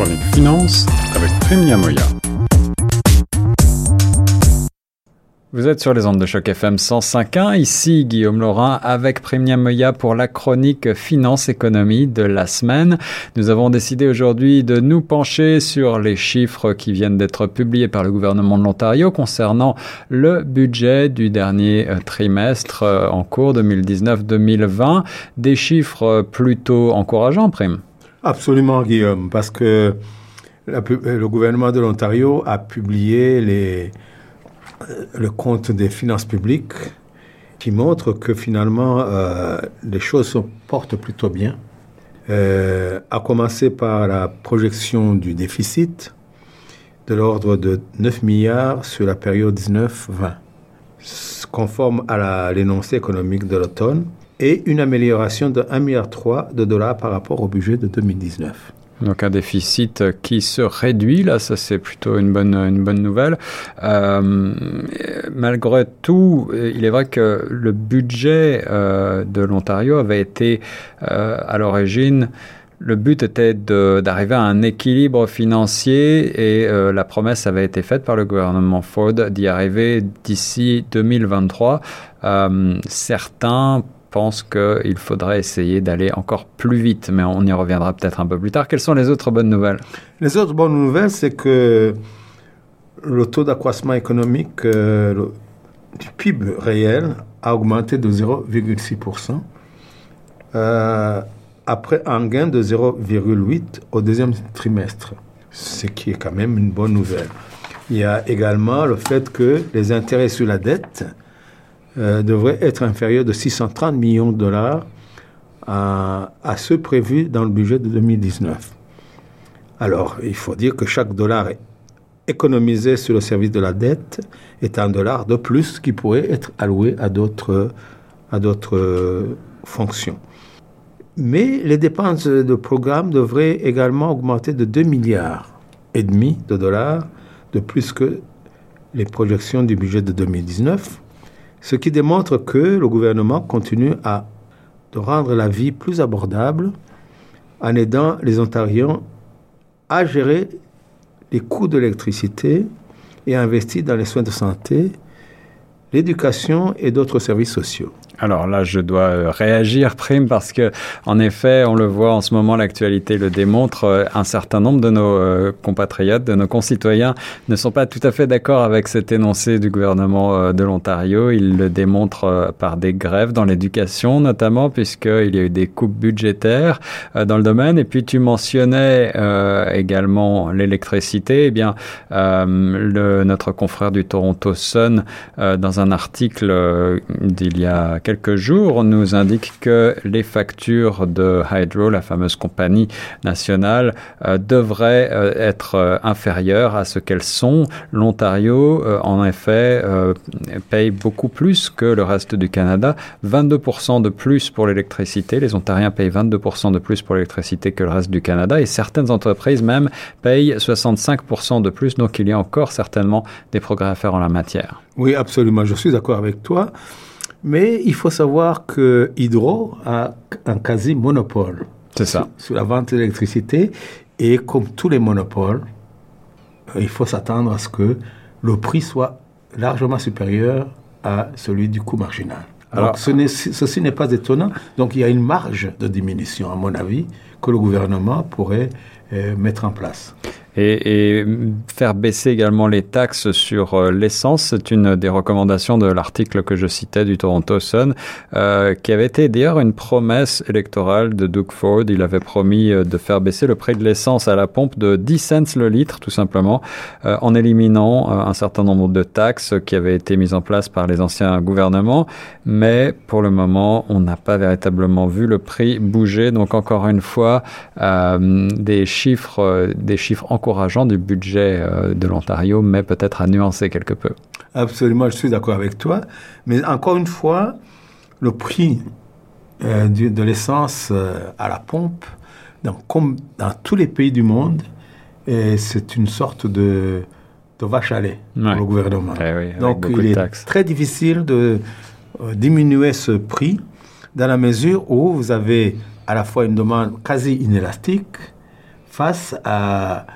chronique finance avec Premia Moya. Vous êtes sur les ondes de choc FM 105.1. Ici Guillaume Laurin avec Premia Moya pour la chronique finance économie de la semaine. Nous avons décidé aujourd'hui de nous pencher sur les chiffres qui viennent d'être publiés par le gouvernement de l'Ontario concernant le budget du dernier euh, trimestre euh, en cours 2019-2020. Des chiffres plutôt encourageants, Prime. Absolument, Guillaume, parce que le gouvernement de l'Ontario a publié le compte des finances publiques qui montre que finalement euh, les choses se portent plutôt bien. Euh, à commencer par la projection du déficit de l'ordre de 9 milliards sur la période 19-20, conforme à l'énoncé économique de l'automne et une amélioration de 1,3 milliard de dollars par rapport au budget de 2019. Donc un déficit qui se réduit, là, ça c'est plutôt une bonne, une bonne nouvelle. Euh, malgré tout, il est vrai que le budget euh, de l'Ontario avait été euh, à l'origine le but était d'arriver à un équilibre financier et euh, la promesse avait été faite par le gouvernement Ford d'y arriver d'ici 2023. Euh, certains pense qu'il faudrait essayer d'aller encore plus vite, mais on y reviendra peut-être un peu plus tard. Quelles sont les autres bonnes nouvelles? Les autres bonnes nouvelles, c'est que le taux d'accroissement économique euh, du PIB réel a augmenté de 0,6%, euh, après un gain de 0,8% au deuxième trimestre, ce qui est quand même une bonne nouvelle. Il y a également le fait que les intérêts sur la dette euh, devrait être inférieur de 630 millions de dollars à, ceux prévus dans le budget de 2019. Alors, il faut dire que chaque dollar économisé sur le service de la dette est un dollar de plus qui pourrait être alloué à d'autres, euh, fonctions. Mais les dépenses de programme devraient également augmenter de 2 milliards et demi de dollars de plus que les projections du budget de 2019 ce qui démontre que le gouvernement continue à de rendre la vie plus abordable en aidant les Ontariens à gérer les coûts de l'électricité et à investir dans les soins de santé, l'éducation et d'autres services sociaux. Alors là, je dois euh, réagir, Prime, parce que, en effet, on le voit en ce moment, l'actualité le démontre, euh, un certain nombre de nos euh, compatriotes, de nos concitoyens, ne sont pas tout à fait d'accord avec cet énoncé du gouvernement de l'Ontario. Ils le démontrent par des grèves dans l'éducation, notamment, puisqu'il y a eu des coupes budgétaires dans le domaine. Et puis, tu mentionnais également l'électricité. Eh bien, notre confrère du Toronto Sun, dans un article d'il y a quelques jours nous indique que les factures de Hydro, la fameuse compagnie nationale, euh, devraient euh, être euh, inférieures à ce qu'elles sont. L'Ontario, en effet, paye beaucoup plus que le reste du Canada, 22% de plus pour l'électricité. Les Ontariens payent 22% de plus pour l'électricité que le reste du Canada et certaines entreprises même payent 65% de plus. Donc il y a encore certainement des progrès à faire en la matière. Oui, absolument. Je suis d'accord avec toi. Mais il faut savoir que Hydro a un quasi-monopole. Sur, sur, la vente d'électricité. Et comme tous les monopoles, euh, il faut s'attendre à ce que le prix soit largement supérieur à celui du coût marginal. Alors, ce ceci n'est pas étonnant. Donc, il y a une marge de diminution, à mon avis, que le gouvernement pourrait euh, mettre en place. Et, faire baisser également les taxes sur euh, l'essence, c'est une des recommandations de l'article que je citais du Toronto Sun, euh, qui avait été d'ailleurs une promesse électorale de Doug Ford. Il avait promis de faire baisser le prix de l'essence à la pompe de 10 cents le litre, tout simplement, en éliminant un certain nombre de taxes qui avaient été mises en place par les anciens gouvernements. Mais pour le moment, on n'a pas véritablement vu le prix bouger. Donc encore une fois, des chiffres, des chiffres encourageant du budget euh, de l'Ontario, mais peut-être à nuancer quelque peu. Absolument, je suis d'accord avec toi. Mais encore une fois, le prix euh, de l'essence euh, à la pompe, donc, comme dans tous les pays du monde, c'est une sorte de, de vache à lait pour le gouvernement. Eh donc il est très difficile de diminuer ce prix dans la mesure où vous avez à la fois une demande quasi inélastique face à,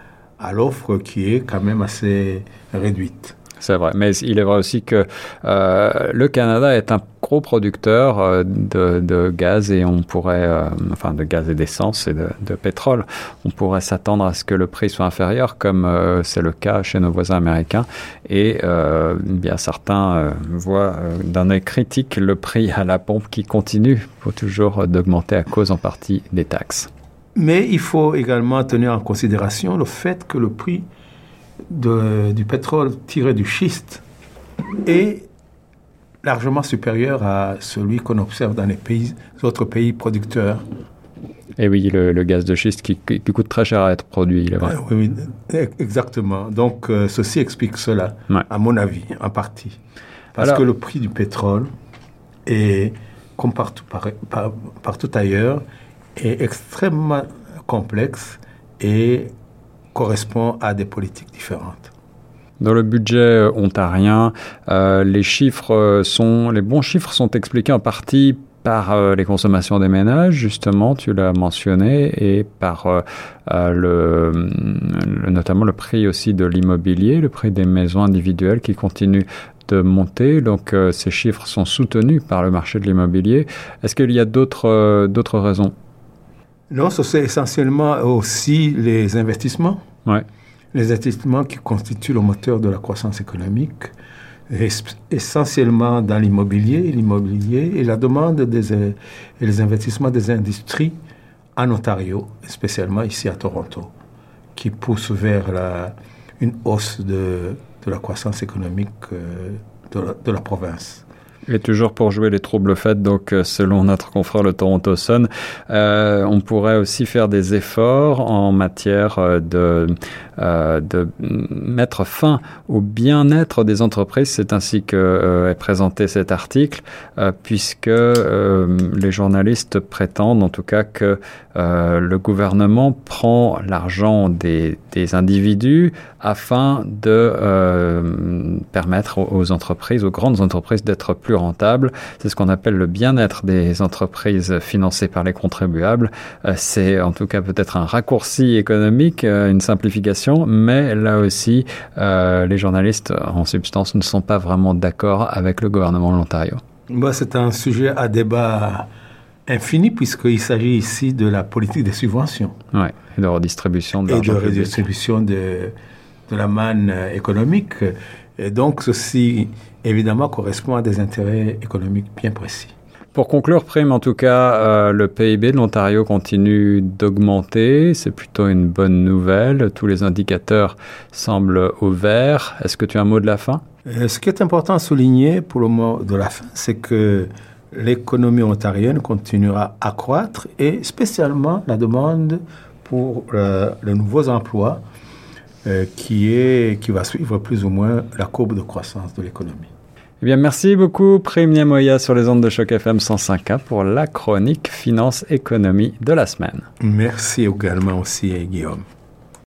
l'offre qui est quand même assez réduite. C'est vrai, mais il est vrai aussi que euh, le Canada est un gros producteur euh, de, gaz et on pourrait, euh, enfin de gaz et d'essence et de, pétrole, on pourrait s'attendre à ce que le prix soit inférieur, comme c'est le cas chez nos voisins américains. Et bien certains voient d'un œil critique le prix à la pompe qui continue toujours d'augmenter à cause en partie des taxes. Mais il faut également tenir en considération le fait que le prix de, du pétrole tiré du schiste est largement supérieur à celui qu'on observe dans les pays, autres pays producteurs. Et oui, le, le gaz de schiste qui, qui, coûte très cher à être produit, il est vrai. Oui, oui, exactement. Donc, euh, ceci explique cela, ouais. à mon avis, en partie. Parce Alors, que le prix du pétrole est, comme partout, par, par, partout ailleurs, est extrêmement complexe et correspond à des politiques différentes. Dans le budget ontarien, euh, les chiffres sont, les bons chiffres sont expliqués en partie par euh, les consommations des ménages, justement, tu l'as mentionné, et par euh, notamment le prix aussi de l'immobilier, le prix des maisons individuelles qui continue de monter. Donc euh, ces chiffres sont soutenus par le marché de l'immobilier. Est-ce qu'il y a d'autres raisons? Non, c'est essentiellement aussi les investissements. Ouais. Les investissements qui constituent le moteur de la croissance économique, essentiellement dans l'immobilier, l'immobilier et la demande des, et les investissements des industries en Ontario, spécialement ici à Toronto, qui poussent vers la, une hausse de, de la croissance économique de la, de la province. Et toujours pour jouer les troubles faits, donc selon notre confrère le Toronto Sun, euh, on pourrait aussi faire des efforts en matière de, euh, de mettre fin au bien-être des entreprises. C'est ainsi que euh, est présenté cet article, euh, puisque les journalistes prétendent en tout cas que le gouvernement prend l'argent des, individus afin de permettre aux entreprises, aux grandes entreprises d'être plus rentables. C'est ce qu'on appelle le bien-être des entreprises financées par les contribuables. C'est en tout cas peut-être un raccourci économique, une simplification, mais là aussi, euh, les journalistes en substance ne sont pas vraiment d'accord avec le gouvernement de l'Ontario. Bah, C'est un sujet à débat infini puisqu'il s'agit ici de la politique des subventions. Oui, et de redistribution de Et de redistribution de, de la manne économique. Et donc ceci, évidemment, correspond à des intérêts économiques bien précis. Pour conclure, Prime, en tout cas, euh, le PIB de l'Ontario continue d'augmenter. C'est plutôt une bonne nouvelle. Tous les indicateurs semblent au vert. Est-ce que tu as un mot de la fin? Euh, Ce qui est important à souligner pour le mot de la fin, c'est que l'économie ontarienne continuera à croître et spécialement la demande pour euh, les nouveaux emplois euh, qui, est, qui va suivre plus ou moins la courbe de croissance de l'économie. Eh bien, merci beaucoup, Prime Niamoya, sur les ondes de choc FM 105.1 pour la chronique finance-économie de la semaine. Merci également aussi, Guillaume.